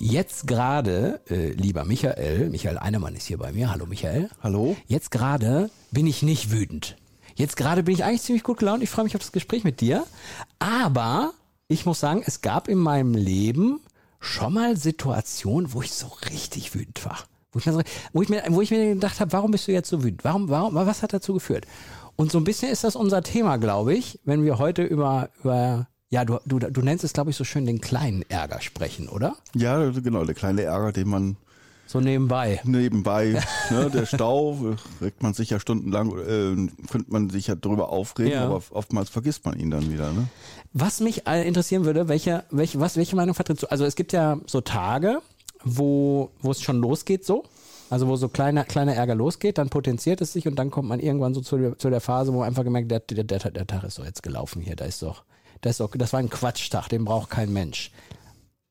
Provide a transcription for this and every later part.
Jetzt gerade, äh, lieber Michael, Michael Einemann ist hier bei mir. Hallo Michael. Hallo. Jetzt gerade bin ich nicht wütend. Jetzt gerade bin ich eigentlich ziemlich gut gelaunt. Ich freue mich auf das Gespräch mit dir. Aber ich muss sagen, es gab in meinem Leben schon mal Situationen, wo ich so richtig wütend war. Wo ich mir, wo ich mir, wo ich mir gedacht habe, warum bist du jetzt so wütend? Warum, warum, was hat dazu geführt? Und so ein bisschen ist das unser Thema, glaube ich, wenn wir heute über, über ja, du, du, du nennst es, glaube ich, so schön den kleinen Ärger sprechen, oder? Ja, genau, der kleine Ärger, den man so nebenbei. Nebenbei, ne, der Stau, regt man sich ja stundenlang, äh, könnte man sich ja drüber aufregen, ja. aber oftmals vergisst man ihn dann wieder. Ne? Was mich interessieren würde, welche, welche, was, welche Meinung vertrittst du? Also es gibt ja so Tage, wo, wo es schon losgeht so. Also wo so kleiner kleiner Ärger losgeht, dann potenziert es sich und dann kommt man irgendwann so zu, zu der Phase, wo man einfach gemerkt, der, der, der, der Tag ist so jetzt gelaufen hier, da ist doch, das, doch, das war ein Quatschtag, den braucht kein Mensch.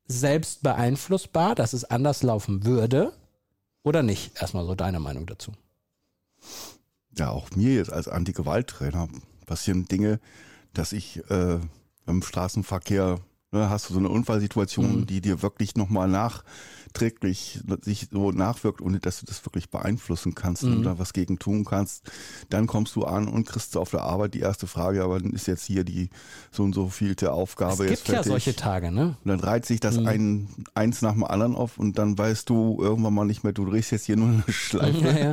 Selbst beeinflussbar, dass es anders laufen würde oder nicht? Erstmal so deine Meinung dazu. Ja, auch mir jetzt als Anti-Gewalt-Trainer passieren Dinge, dass ich äh, im Straßenverkehr hast du so eine Unfallsituation, mhm. die dir wirklich nochmal nach nachträglich sich so nachwirkt, ohne dass du das wirklich beeinflussen kannst mhm. und da was gegen tun kannst, dann kommst du an und kriegst du auf der Arbeit die erste Frage, aber dann ist jetzt hier die so und so vielte Aufgabe es jetzt gibt ja solche Tage, ne? Und dann reiht sich das mhm. ein, eins nach dem anderen auf und dann weißt du irgendwann mal nicht mehr, du drehst jetzt hier nur eine Schleife. Ja, ja.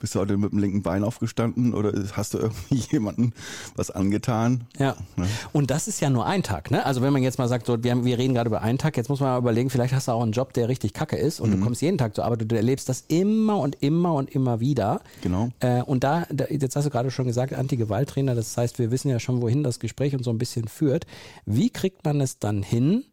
Bist du heute mit dem linken Bein aufgestanden oder hast du irgendwie jemanden was angetan? Ja. ja. Und das ist ja nur ein Tag, ne? Also wenn man jetzt mal sagt, so, wir, haben, wir reden gerade über einen Tag, jetzt muss man mal überlegen, vielleicht hast du auch einen Job, der richtig kacke ist und mhm. du kommst jeden Tag zur Arbeit und du erlebst das immer und immer und immer wieder. Genau. Äh, und da, da, jetzt hast du gerade schon gesagt, Anti-Gewalt-Trainer, das heißt, wir wissen ja schon, wohin das Gespräch uns so ein bisschen führt. Wie kriegt man es dann hin,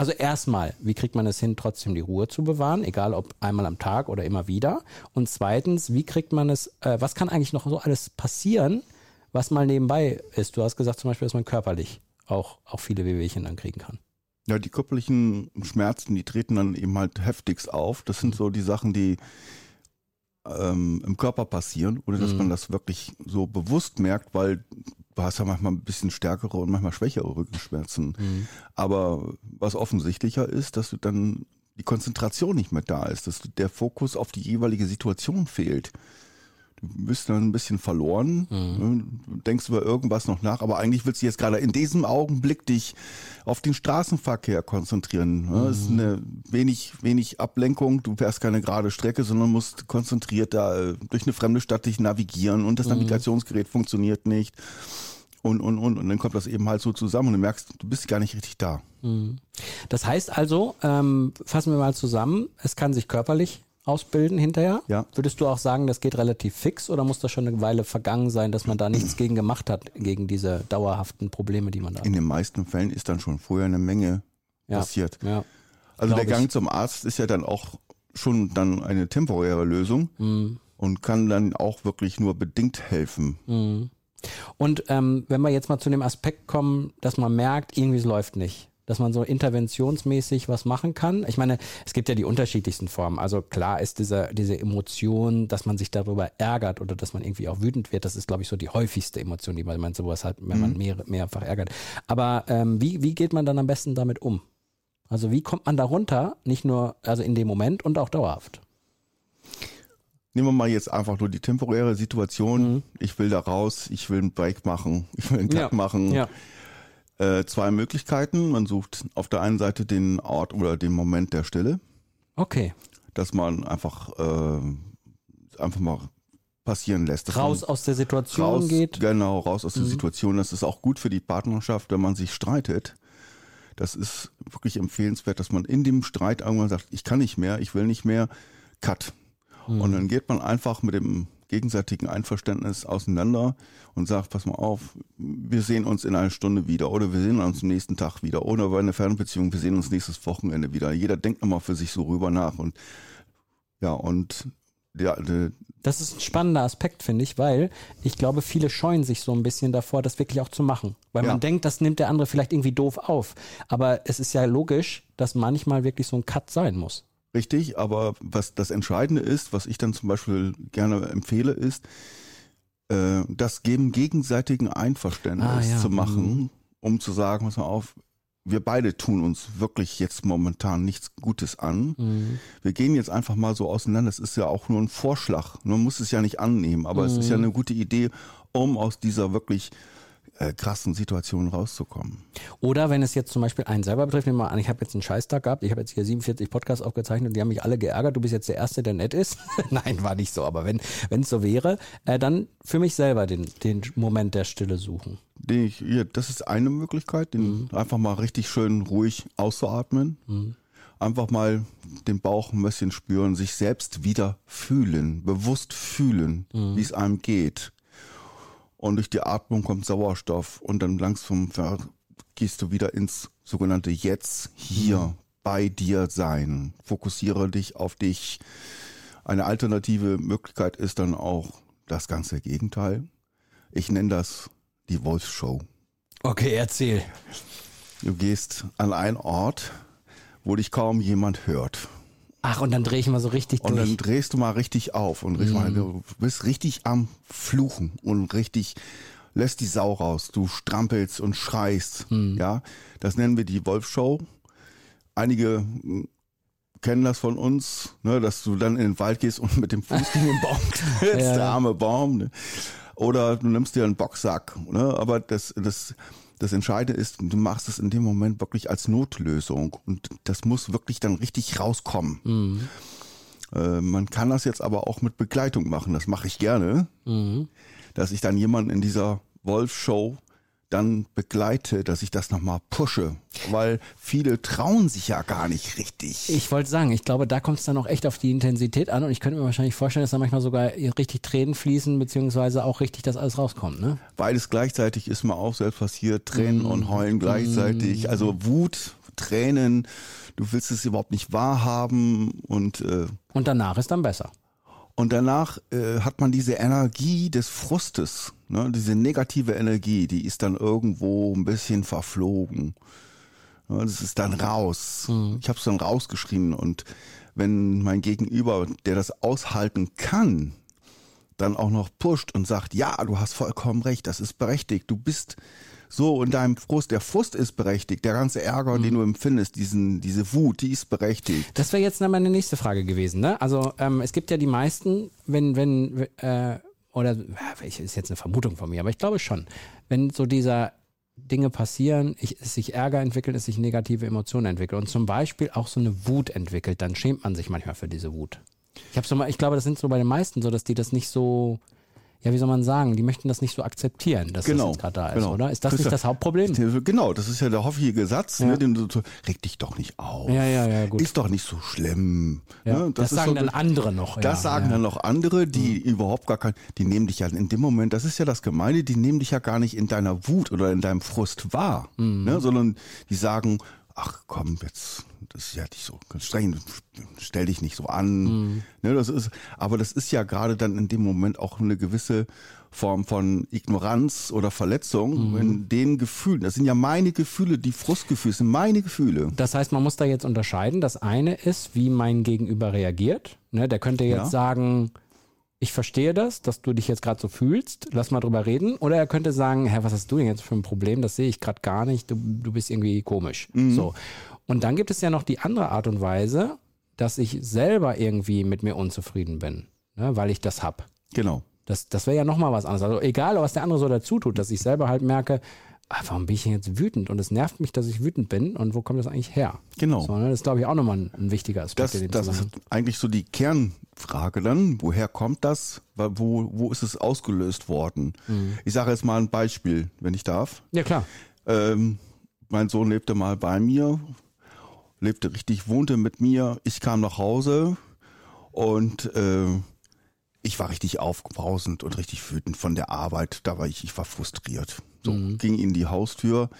also erstmal, wie kriegt man es hin, trotzdem die Ruhe zu bewahren, egal ob einmal am Tag oder immer wieder? Und zweitens, wie kriegt man es, äh, was kann eigentlich noch so alles passieren, was mal nebenbei ist? Du hast gesagt zum Beispiel, dass man körperlich auch, auch viele Wehwehchen dann kriegen kann. Ja, die körperlichen Schmerzen, die treten dann eben halt heftigst auf. Das sind so die Sachen, die ähm, im Körper passieren, oder dass mhm. man das wirklich so bewusst merkt, weil du hast ja manchmal ein bisschen stärkere und manchmal schwächere Rückenschmerzen. Mhm. Aber was offensichtlicher ist, dass du dann die Konzentration nicht mehr da ist, dass der Fokus auf die jeweilige Situation fehlt du bist dann ein bisschen verloren, mhm. du denkst über irgendwas noch nach, aber eigentlich willst du jetzt gerade in diesem Augenblick dich auf den Straßenverkehr konzentrieren. Mhm. Es ist eine wenig, wenig Ablenkung, du fährst keine gerade Strecke, sondern musst konzentriert da äh, durch eine fremde Stadt dich navigieren und das mhm. Navigationsgerät funktioniert nicht. Und, und, und, und dann kommt das eben halt so zusammen und du merkst, du bist gar nicht richtig da. Mhm. Das heißt also, ähm, fassen wir mal zusammen, es kann sich körperlich ausbilden hinterher? Ja. Würdest du auch sagen, das geht relativ fix oder muss das schon eine Weile vergangen sein, dass man da nichts gegen gemacht hat, gegen diese dauerhaften Probleme, die man da hat? In den meisten Fällen ist dann schon vorher eine Menge ja. passiert. Ja. Also der Gang ich. zum Arzt ist ja dann auch schon dann eine temporäre Lösung mhm. und kann dann auch wirklich nur bedingt helfen. Mhm. Und ähm, wenn wir jetzt mal zu dem Aspekt kommen, dass man merkt, irgendwie es läuft nicht dass man so interventionsmäßig was machen kann. Ich meine, es gibt ja die unterschiedlichsten Formen. Also klar ist diese, diese Emotion, dass man sich darüber ärgert oder dass man irgendwie auch wütend wird, das ist, glaube ich, so die häufigste Emotion, die man, sowas hat, wenn man mhm. mehr, mehrfach ärgert. Aber ähm, wie, wie geht man dann am besten damit um? Also wie kommt man da runter? Nicht nur, also in dem Moment und auch dauerhaft. Nehmen wir mal jetzt einfach nur die temporäre Situation. Mhm. Ich will da raus, ich will einen Break machen, ich will einen Cut ja. machen. Ja äh, zwei Möglichkeiten. Man sucht auf der einen Seite den Ort oder den Moment der Stille. Okay. Dass man einfach, äh, einfach mal passieren lässt. raus aus der Situation raus, geht. Genau, raus aus mhm. der Situation. Das ist auch gut für die Partnerschaft, wenn man sich streitet. Das ist wirklich empfehlenswert, dass man in dem Streit irgendwann sagt, ich kann nicht mehr, ich will nicht mehr, cut. Mhm. Und dann geht man einfach mit dem gegenseitigen Einverständnis auseinander und sagt, pass mal auf, wir sehen uns in einer Stunde wieder oder wir sehen uns am nächsten Tag wieder oder bei einer Fernbeziehung, wir sehen uns nächstes Wochenende wieder. Jeder denkt nochmal für sich so rüber nach und ja, und ja, Das ist ein spannender Aspekt, finde ich, weil ich glaube, viele scheuen sich so ein bisschen davor, das wirklich auch zu machen. Weil Ja. man denkt, das nimmt der andere vielleicht irgendwie doof auf. Aber es ist ja logisch, dass manchmal wirklich so ein Cut sein muss. Richtig, aber was das Entscheidende ist, was ich dann zum Beispiel gerne empfehle, ist, äh, das geben gegenseitigen Einverständnis Ah, ja. zu machen, um zu sagen, pass mal auf, wir beide tun uns wirklich jetzt momentan nichts Gutes an. Mhm. Wir gehen jetzt einfach mal so auseinander. Das ist ja auch nur ein Vorschlag. Man muss es ja nicht annehmen, aber es ist ja eine gute Idee, um aus dieser wirklich äh, krassen Situation rauszukommen. Oder wenn es jetzt zum Beispiel einen selber betrifft, nehmen wir mal an, ich habe jetzt einen Scheißtag gehabt, ich habe jetzt hier 47 Podcasts aufgezeichnet und die haben mich alle geärgert, du bist jetzt der Erste, der nett ist. Nein, war nicht so, aber wenn es so wäre, äh, dann für mich selber den, den Moment der Stille suchen. Ich, hier, das ist eine Möglichkeit, den einfach mal richtig schön ruhig auszuatmen. Einfach mal den Bauch ein bisschen spüren, sich selbst wieder fühlen, bewusst fühlen, wie es einem geht. Und durch die Atmung kommt Sauerstoff und dann langsam gehst du wieder ins sogenannte Jetzt, hier, bei dir sein. Fokussiere dich auf dich. Eine alternative Möglichkeit ist dann auch das ganze Gegenteil. Ich nenne das die Wolfshow. Okay, erzähl. Du gehst an einen Ort, wo dich kaum jemand hört. Ach, und dann drehe ich mal so richtig Und durch. dann drehst du mal richtig auf und drehst mal, du bist richtig am Fluchen und richtig lässt die Sau raus. Du strampelst und schreist. Ja, das nennen wir die Wolfshow. Einige mm, kennen das von uns, ne, dass du dann in den Wald gehst und mit dem Fuß gegen den Baum trittst, Ja. der arme Baum. Ne? Oder du nimmst dir einen Boxsack. Ne? Aber das, das, das Entscheidende ist, du machst es in dem Moment wirklich als Notlösung. Und das muss wirklich dann richtig rauskommen. Äh, man kann das jetzt aber auch mit Begleitung machen. Das mache ich gerne. Dass ich dann jemanden in dieser Wolf-Show dann begleite, dass ich das nochmal pushe. Weil viele trauen sich ja gar nicht richtig. Ich wollte sagen, ich glaube, da kommt es dann auch echt auf die Intensität an und ich könnte mir wahrscheinlich vorstellen, dass da manchmal sogar richtig Tränen fließen, beziehungsweise auch richtig das alles rauskommt, ne? Beides gleichzeitig ist mir auch selbst passiert. Tränen und Heulen gleichzeitig. Also Wut, Tränen. Du willst es überhaupt nicht wahrhaben und äh, Und danach ist dann besser. Und danach äh, hat man diese Energie des Frustes, ne? diese negative Energie, die ist dann irgendwo ein bisschen verflogen. Ja, das ist dann raus. Ich habe es dann rausgeschrieben und wenn mein Gegenüber, der das aushalten kann, dann auch noch pusht und sagt, ja, du hast vollkommen recht, das ist berechtigt, du bist so in deinem Frust, der Frust ist berechtigt, der ganze Ärger, den du empfindest, diesen, diese Wut, die ist berechtigt. Das wäre jetzt dann meine nächste Frage gewesen, ne? Also ähm, es gibt ja die meisten, wenn, wenn, äh, oder ist jetzt eine Vermutung von mir, aber ich glaube schon, wenn so dieser Dinge passieren, ich, es sich Ärger entwickelt, es sich negative Emotionen entwickelt und zum Beispiel auch so eine Wut entwickelt, dann schämt man sich manchmal für diese Wut. Ich habe so mal, ich glaube, das sind so bei den meisten so, dass die das nicht so, ja, wie soll man sagen, die möchten das nicht so akzeptieren, dass Genau, das gerade da ist, genau. oder? Ist das nicht Christoph, das Hauptproblem? Genau, das ist ja der hoffige Satz, Ja. ne, den du so, reg dich doch nicht auf. Ja, ja, ja, gut. Ist doch nicht so schlimm. Ja, ne? das, ist sagen so, dann andere noch. Das ja, sagen. Mhm. dann noch andere, die überhaupt gar kein, die nehmen dich ja in dem Moment, das ist ja das Gemeine, die nehmen dich ja gar nicht in deiner Wut oder in deinem Frust wahr, Mhm. ne, sondern die sagen, ach komm, jetzt, das ist ja nicht so streng, stell dich nicht so an. Mhm. Ne, das ist, aber das ist ja gerade dann in dem Moment auch eine gewisse Form von Ignoranz oder Verletzung Mhm. in den Gefühlen. Das sind ja meine Gefühle, die Frustgefühle sind meine Gefühle. Das heißt, man muss da jetzt unterscheiden. Das eine ist, wie mein Gegenüber reagiert. Ne, der könnte jetzt Ja. sagen, ich verstehe das, dass du dich jetzt gerade so fühlst, lass mal drüber reden. Oder er könnte sagen, Hä, was hast du denn jetzt für ein Problem? Das sehe ich gerade gar nicht, du, du bist irgendwie komisch. So. Und dann gibt es ja noch die andere Art und Weise, dass ich selber irgendwie mit mir unzufrieden bin, ne, weil ich das hab. Genau. Das, das wäre ja nochmal was anderes. Also egal, was der andere so dazu tut, dass ich selber halt merke, ah, warum bin ich denn jetzt wütend? Und es nervt mich, dass ich wütend bin. Und wo kommt das eigentlich her? Genau. So, ne? Das ist, glaube ich, auch nochmal ein, ein wichtiger Aspekt Das, das ist eigentlich so die Kernfrage dann. Woher kommt das? Wo, wo ist es ausgelöst worden? Mhm. Ich sage jetzt mal ein Beispiel, wenn ich darf. Ja, klar. Ähm, mein Sohn lebte mal bei mir, lebte richtig, wohnte mit mir. Ich kam nach Hause und äh, ich war richtig aufbrausend und richtig wütend von der Arbeit. Da war ich, ich war frustriert. So, ging in die Haustür.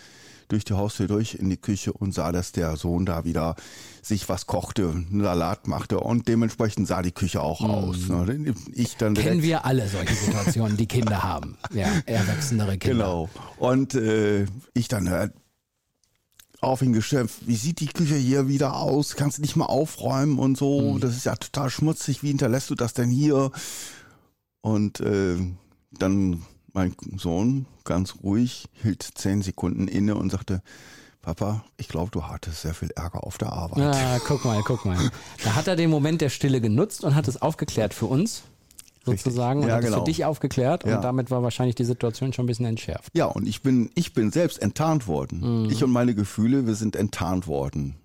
durch die Haustür durch in die Küche und sah, dass der Sohn da wieder sich was kochte, einen Salat machte und dementsprechend sah die Küche auch aus. Ne? Ich dann Kennen wir alle solche Situationen, die Kinder haben. Ja, erwachsenere Kinder. Genau. Und äh, ich dann äh, auf ihn geschimpft, wie sieht die Küche hier wieder aus? Kannst du nicht mal aufräumen und so? Das ist ja total schmutzig. Wie hinterlässt du das denn hier? Und äh, dann mein Sohn ganz ruhig hielt zehn Sekunden inne und sagte, Papa, ich glaube, du hattest sehr viel Ärger auf der Arbeit. Ja, guck mal, guck mal. Da hat er den Moment der Stille genutzt und hat es aufgeklärt für uns, sozusagen, und Ja, hat es genau. für dich aufgeklärt Ja. und damit war wahrscheinlich die Situation schon ein bisschen entschärft. Ja, und ich bin, ich bin selbst enttarnt worden. Ich und meine Gefühle, wir sind enttarnt worden.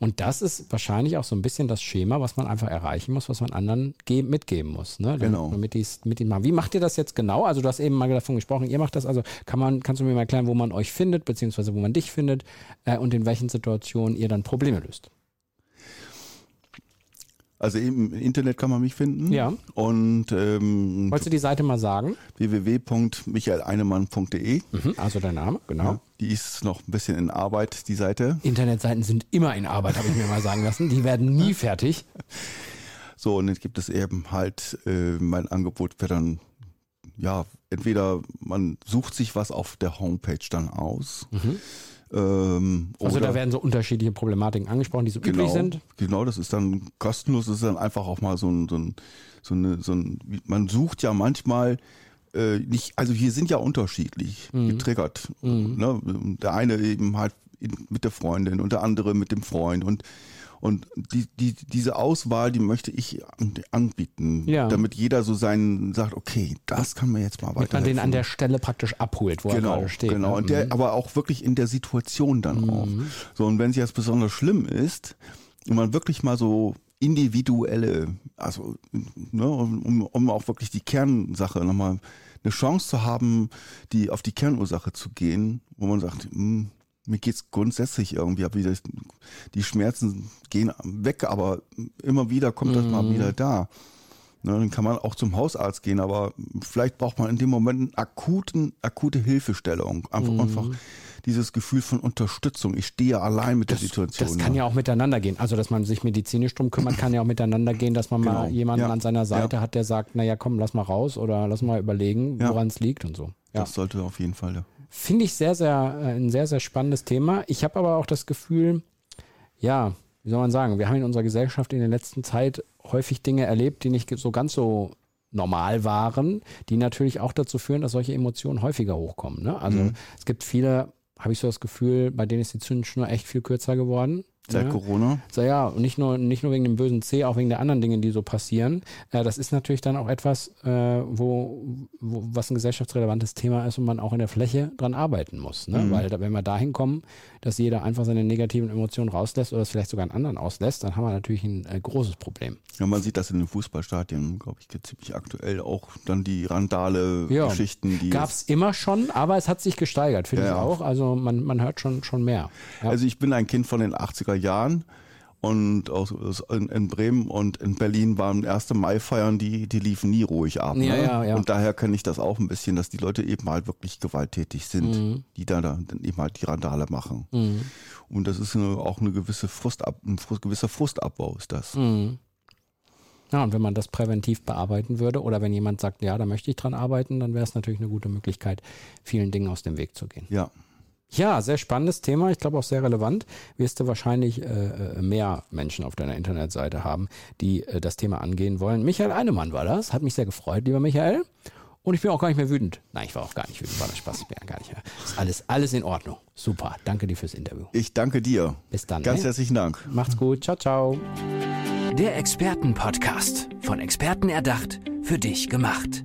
Und das ist wahrscheinlich auch so ein bisschen das Schema, was man einfach erreichen muss, was man anderen ge- mitgeben muss. Ne? Genau. Damit die's mit ihnen machen. Wie macht ihr das jetzt genau? Also du hast eben mal davon gesprochen, ihr macht das, also kann man, kannst du mir mal erklären, wo man euch findet, beziehungsweise wo man dich findet äh, und in welchen Situationen ihr dann Probleme löst? Also im Internet kann man mich finden. Ja. Und ähm, Wolltest du die Seite mal sagen? www.michaeleinemann.de. Mhm, also dein Name, genau. Ja, die ist noch ein bisschen in Arbeit, die Seite. Internetseiten sind immer in Arbeit, habe ich mir mal sagen lassen. Die werden nie fertig. So, und jetzt gibt es eben halt äh, mein Angebot für dann, ja, entweder man sucht sich was auf der Homepage dann aus. Ähm, Also da werden so unterschiedliche Problematiken angesprochen, die so genau, üblich sind. Genau, das ist dann kostenlos, das ist dann einfach auch mal so ein, so ein, so eine, so ein man sucht ja manchmal äh, nicht, also wir sind ja unterschiedlich Mhm. getriggert. Ne? Der eine eben halt mit der Freundin und der andere mit dem Freund und und die, die, diese Auswahl, die möchte ich an- anbieten, Ja. damit jeder so seinen sagt, okay, das kann mir jetzt mal Damit man den an der Stelle praktisch abholt, wo er Genau, gerade steht. genau. ne? Und der, aber auch wirklich in der Situation dann auch. So, und wenn es jetzt besonders schlimm ist und man wirklich mal so individuelle, also, ne, um, um auch wirklich die Kernsache nochmal eine Chance zu haben, die auf die Kernursache zu gehen, wo man sagt, hm, mir geht's grundsätzlich irgendwie, wieder, die Schmerzen gehen weg, aber immer wieder kommt das mal wieder da. Ne, dann kann man auch zum Hausarzt gehen, aber vielleicht braucht man in dem Moment einen akuten, akute Hilfestellung. Einfach, einfach dieses Gefühl von Unterstützung. Ich stehe allein mit der Situation. Das kann ja auch miteinander gehen. Also, dass man sich medizinisch drum kümmert, kann ja auch miteinander gehen, dass man mal Genau. jemanden Ja. an seiner Seite Ja. hat, der sagt, naja, komm, lass mal raus oder lass mal überlegen, Ja. woran es liegt und so. Das sollte auf jeden Fall. Finde ich sehr, sehr, äh, ein sehr, sehr spannendes Thema. Ich habe aber auch das Gefühl, ja, wie soll man sagen, wir haben in unserer Gesellschaft in der letzten Zeit häufig Dinge erlebt, die nicht so ganz so normal waren, die natürlich auch dazu führen, dass solche Emotionen häufiger hochkommen. Ne? Also Mhm. es gibt viele, habe ich so das Gefühl, bei denen ist die Zündschnur echt viel kürzer geworden. Seit ne? Corona. So, ja, und nicht nur, nicht nur wegen dem bösen C, auch wegen der anderen Dinge, die so passieren. Äh, das ist natürlich dann auch etwas, äh, wo, wo, was ein gesellschaftsrelevantes Thema ist und man auch in der Fläche dran arbeiten muss. Ne? Mhm. Weil da, wenn wir dahin kommen, dass jeder einfach seine negativen Emotionen rauslässt oder es vielleicht sogar einen anderen auslässt, dann haben wir natürlich ein äh, großes Problem. Ja, man sieht das in den Fußballstadien, glaube ich, ziemlich aktuell auch dann die Randale Ja. Gab es immer schon, aber es hat sich gesteigert, finde Ja, ich auch. Also man, man hört schon, schon mehr. Ja. Also ich bin ein Kind von den 80er Jahren und aus, in, in Bremen und in Berlin waren 1. Mai-Feiern, die, die liefen nie ruhig ab. Ja, ne? ja, ja. Und daher kenne ich das auch ein bisschen, dass die Leute eben halt wirklich gewalttätig sind, Mhm. die da, da dann eben halt die Randale machen. Und das ist eine, auch eine gewisse Frustab, ein gewisser Frustabbau ist das. Mhm. Ja, und wenn man das präventiv bearbeiten würde oder wenn jemand sagt, ja, da möchte ich dran arbeiten, dann wäre es natürlich eine gute Möglichkeit, vielen Dingen aus dem Weg zu gehen. Ja. Ja, sehr spannendes Thema. Ich glaube auch sehr relevant. Wirst du wahrscheinlich äh, äh, mehr Menschen auf deiner Internetseite haben, die äh, das Thema angehen wollen. Michael Einemann war das. Hat mich sehr gefreut, lieber Michael. Und ich bin auch gar nicht mehr wütend. Nein, ich war auch gar nicht wütend. War das Spaß? Ich bin ja gar nicht mehr. Ist alles, alles in Ordnung. Super. Danke dir fürs Interview. Ich danke dir. Bis dann. Ganz ne? herzlichen Dank. Macht's gut. Ciao, ciao. Der Expertenpodcast. Von Experten erdacht, für dich gemacht.